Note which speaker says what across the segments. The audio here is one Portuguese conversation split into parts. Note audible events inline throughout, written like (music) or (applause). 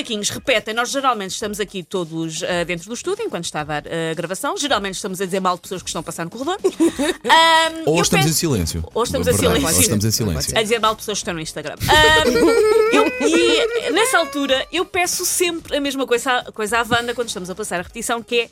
Speaker 1: Macaquinhos repetem, nós geralmente estamos aqui todos ah, dentro do estúdio, enquanto está a dar a gravação. Geralmente estamos a dizer mal de pessoas que estão a passar no corredor. (laughs) Ahm,
Speaker 2: Ou estamos
Speaker 1: peço-
Speaker 2: em silêncio.
Speaker 1: Ou estamos em silêncio.
Speaker 2: Ou estamos em silêncio.
Speaker 1: A dizer mal de pessoas que estão no Instagram. Ahm, (laughs) eu- e nessa altura eu peço sempre a mesma coisa, coisa à Wanda quando estamos a passar a repetição, que é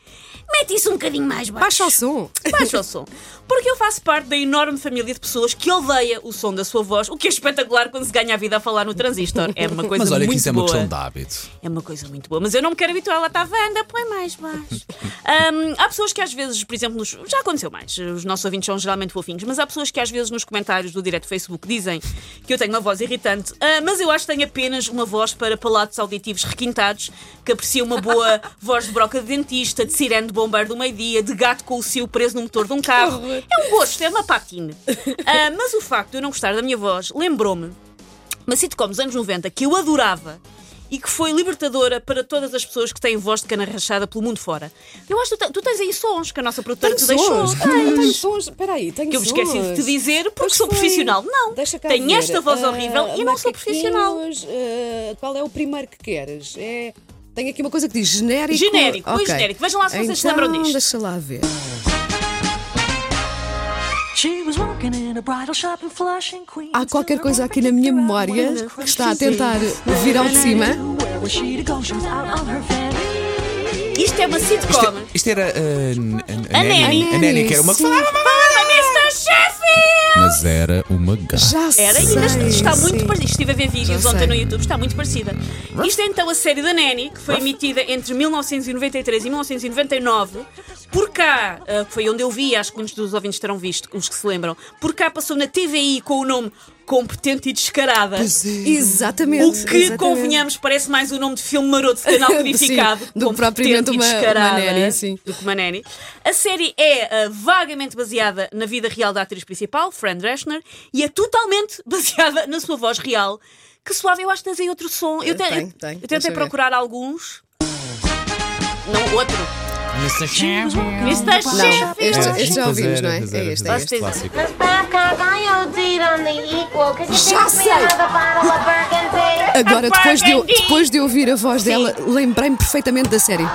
Speaker 1: mete isso um bocadinho mais baixo.
Speaker 3: Baixa o som.
Speaker 1: Baixa o som. Porque eu faço parte da enorme família de pessoas que odeia o som da sua voz, o que é espetacular quando se ganha a vida a falar no transistor. É uma coisa
Speaker 2: Mas olha
Speaker 1: muito
Speaker 2: que isso é uma
Speaker 1: boa.
Speaker 2: questão de hábito.
Speaker 1: É uma coisa muito boa, mas eu não me quero habituar. Ela está Wanda, põe mais baixo. (laughs) Ahm, há pessoas que às vezes, por exemplo, nos- já aconteceu mais, os nossos ouvintes são geralmente fofinhos, mas há pessoas que às vezes nos comentários do direto Facebook dizem que eu tenho uma voz irritante, Ah, mas eu acho que tenho apenas uma voz para palatos auditivos requintados, que aprecia uma boa (laughs) voz de broca de dentista, de sirene de bombeiro do meio-dia, de gato com o cio preso no motor de um carro. É um gosto, é uma patine. (laughs) Ah, mas o facto de eu não gostar da minha voz lembrou-me uma sitcom dos anos 90 que eu adorava e que foi libertadora para todas as pessoas que têm voz de cana rachada pelo mundo fora. Eu acho que tu, tu tens aí sons que a nossa produtora
Speaker 3: Tenho
Speaker 1: te deixou.
Speaker 3: sons. Ah, tenho sons. Espera aí, tenho
Speaker 1: Que eu me esqueci de te dizer porque
Speaker 3: Pois
Speaker 1: sou
Speaker 3: foi.
Speaker 1: profissional. Não,
Speaker 3: Deixa
Speaker 1: tenho
Speaker 3: ver.
Speaker 1: esta voz
Speaker 3: Ah,
Speaker 1: horrível e não sou profissional.
Speaker 3: ah, qual é o primeiro que queres? É... Tenho aqui uma coisa que diz genérico.
Speaker 1: Genérico, põe
Speaker 3: Ok.
Speaker 1: genérico. Vejam lá se vocês se
Speaker 3: então,
Speaker 1: lembram disto.
Speaker 3: Deixa lá ver. Há qualquer coisa aqui na minha memória que está a tentar vir ao de cima.
Speaker 1: Isto é uma sitcom.
Speaker 2: Isto era uh, n- a,
Speaker 1: A Nanny.
Speaker 2: A Nanny, que era uma.
Speaker 1: Mr. Sheffield!
Speaker 2: Mas era uma gata.
Speaker 3: Já
Speaker 1: Era,
Speaker 3: sei.
Speaker 1: ainda está- está muito parecida. Estive a ver vídeos
Speaker 3: Já
Speaker 1: ontem
Speaker 3: sei.
Speaker 1: no YouTube, está muito parecida. Isto é então a série da Nanny, que foi emitida entre 1993 e 1999. Por cá, que foi onde eu vi, acho que muitos dos ouvintes terão visto, os que se lembram. Por cá passou na TVI com o nome Competente e Descarada.
Speaker 3: Exatamente.
Speaker 1: O que,
Speaker 3: exatamente.
Speaker 1: convenhamos, parece mais o nome de filme maroto de canal codificado.
Speaker 3: Sim, do que
Speaker 1: Competente
Speaker 3: propriamente
Speaker 1: e
Speaker 3: uma-
Speaker 1: Descarada,
Speaker 3: uma nanny, sim.
Speaker 1: Do que uma nanny. A série é ah, vagamente baseada na vida real da atriz principal, Fran Drescher, e é totalmente (laughs) baseada na sua voz real. Que suave, eu acho que tens aí outro som. Eu, te-
Speaker 3: Tem,
Speaker 1: eu-
Speaker 3: tem,
Speaker 1: eu
Speaker 3: deixa
Speaker 1: tentei
Speaker 3: ver.
Speaker 1: procurar alguns. Não, outro.
Speaker 2: Mr. Sheffield.
Speaker 1: Mr. Sheffield.
Speaker 3: este, este já ouvimos, não é? É este, é este.
Speaker 2: clássico.
Speaker 3: Já sei. Agora, depois de, eu, depois de ouvir a voz dela, lembrei-me perfeitamente da série.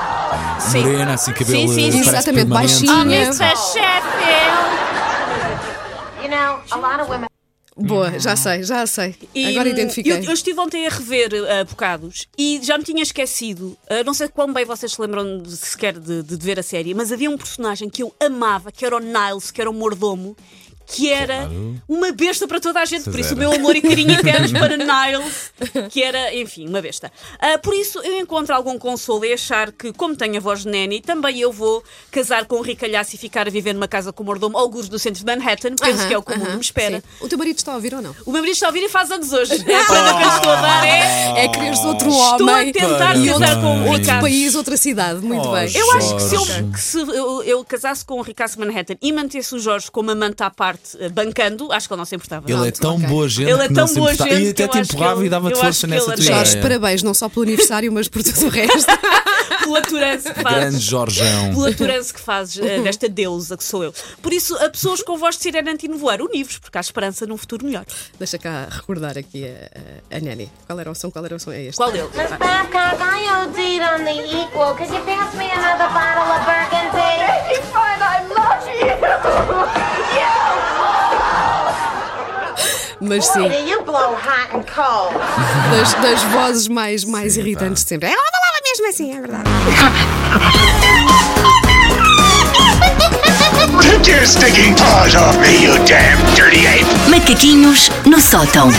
Speaker 2: Morena, assim, cabelo.
Speaker 1: Sim, sim, sim.
Speaker 3: Exatamente, baixinho.
Speaker 1: Oh, Mr. Sheffield.
Speaker 4: You know, a lot of women.
Speaker 3: Boa, já sei, já sei.
Speaker 1: E,
Speaker 3: Agora identifiquei.
Speaker 1: Eu, eu estive ontem a rever uh, bocados e já me tinha esquecido. uh, não sei quão bem vocês se lembram de- sequer de, de ver a série, mas havia um personagem que eu amava, que era o Niles, que era o mordomo. Que era uma besta para toda a gente, por isso o meu amor e carinho (laughs) eternos para Niles, que era, enfim, uma besta. Uh, por isso eu encontro algum consolo em achar que, como tenho a voz de Nanny, também eu vou casar com um ricalhaço e ficar a viver numa casa com o mordomo, alguns do centro de Manhattan, penso
Speaker 3: Aham,
Speaker 1: que é o que o mundo
Speaker 3: aham,
Speaker 1: me espera.
Speaker 3: sim. O teu marido está a ouvir ou não?
Speaker 1: O meu marido está a ouvir e faz anos hoje. (laughs) É a prenda que eu estou a dar é.
Speaker 3: É quereres outro
Speaker 1: Estou
Speaker 3: homem
Speaker 1: a tentar
Speaker 2: Para
Speaker 1: casar com um
Speaker 3: outro país, outra cidade. Muito
Speaker 2: Oh,
Speaker 3: bem.
Speaker 1: Eu acho que se, eu, que se eu, eu casasse com o Ricasso Manhattan e mantesse o Jorge como amante à parte, eh, bancando, acho que ele não se importava.
Speaker 2: Ele é
Speaker 3: Pronto,
Speaker 2: tão
Speaker 3: ok.
Speaker 2: boa gente
Speaker 1: Ele é tão
Speaker 2: não
Speaker 1: boa gente
Speaker 2: E até te empurrava
Speaker 1: ele-
Speaker 2: e dava-te força nessa tua
Speaker 1: era-
Speaker 3: Jorge,
Speaker 2: ideia.
Speaker 3: parabéns, não só pelo aniversário, mas por tudo o resto. (laughs)
Speaker 1: Pela aturança que fazes.
Speaker 2: Grande Jorjão.
Speaker 1: Pela aturança que fazes eh, desta deusa que sou eu. Por isso, a pessoas com voz de sirene anti-nevoeiro, univos, porque há esperança num futuro melhor.
Speaker 3: Deixa cá recordar aqui a, a, a Nanny. Qual era o som? Qual era o som? É este.
Speaker 1: Qual deles?
Speaker 3: Mas sim, das, das vozes mais, mais irritantes de sempre. Ela falava mesmo assim, é verdade.
Speaker 5: Take your stinking paws off me, you damn dirty ape!
Speaker 6: Macaquinhos no sótão.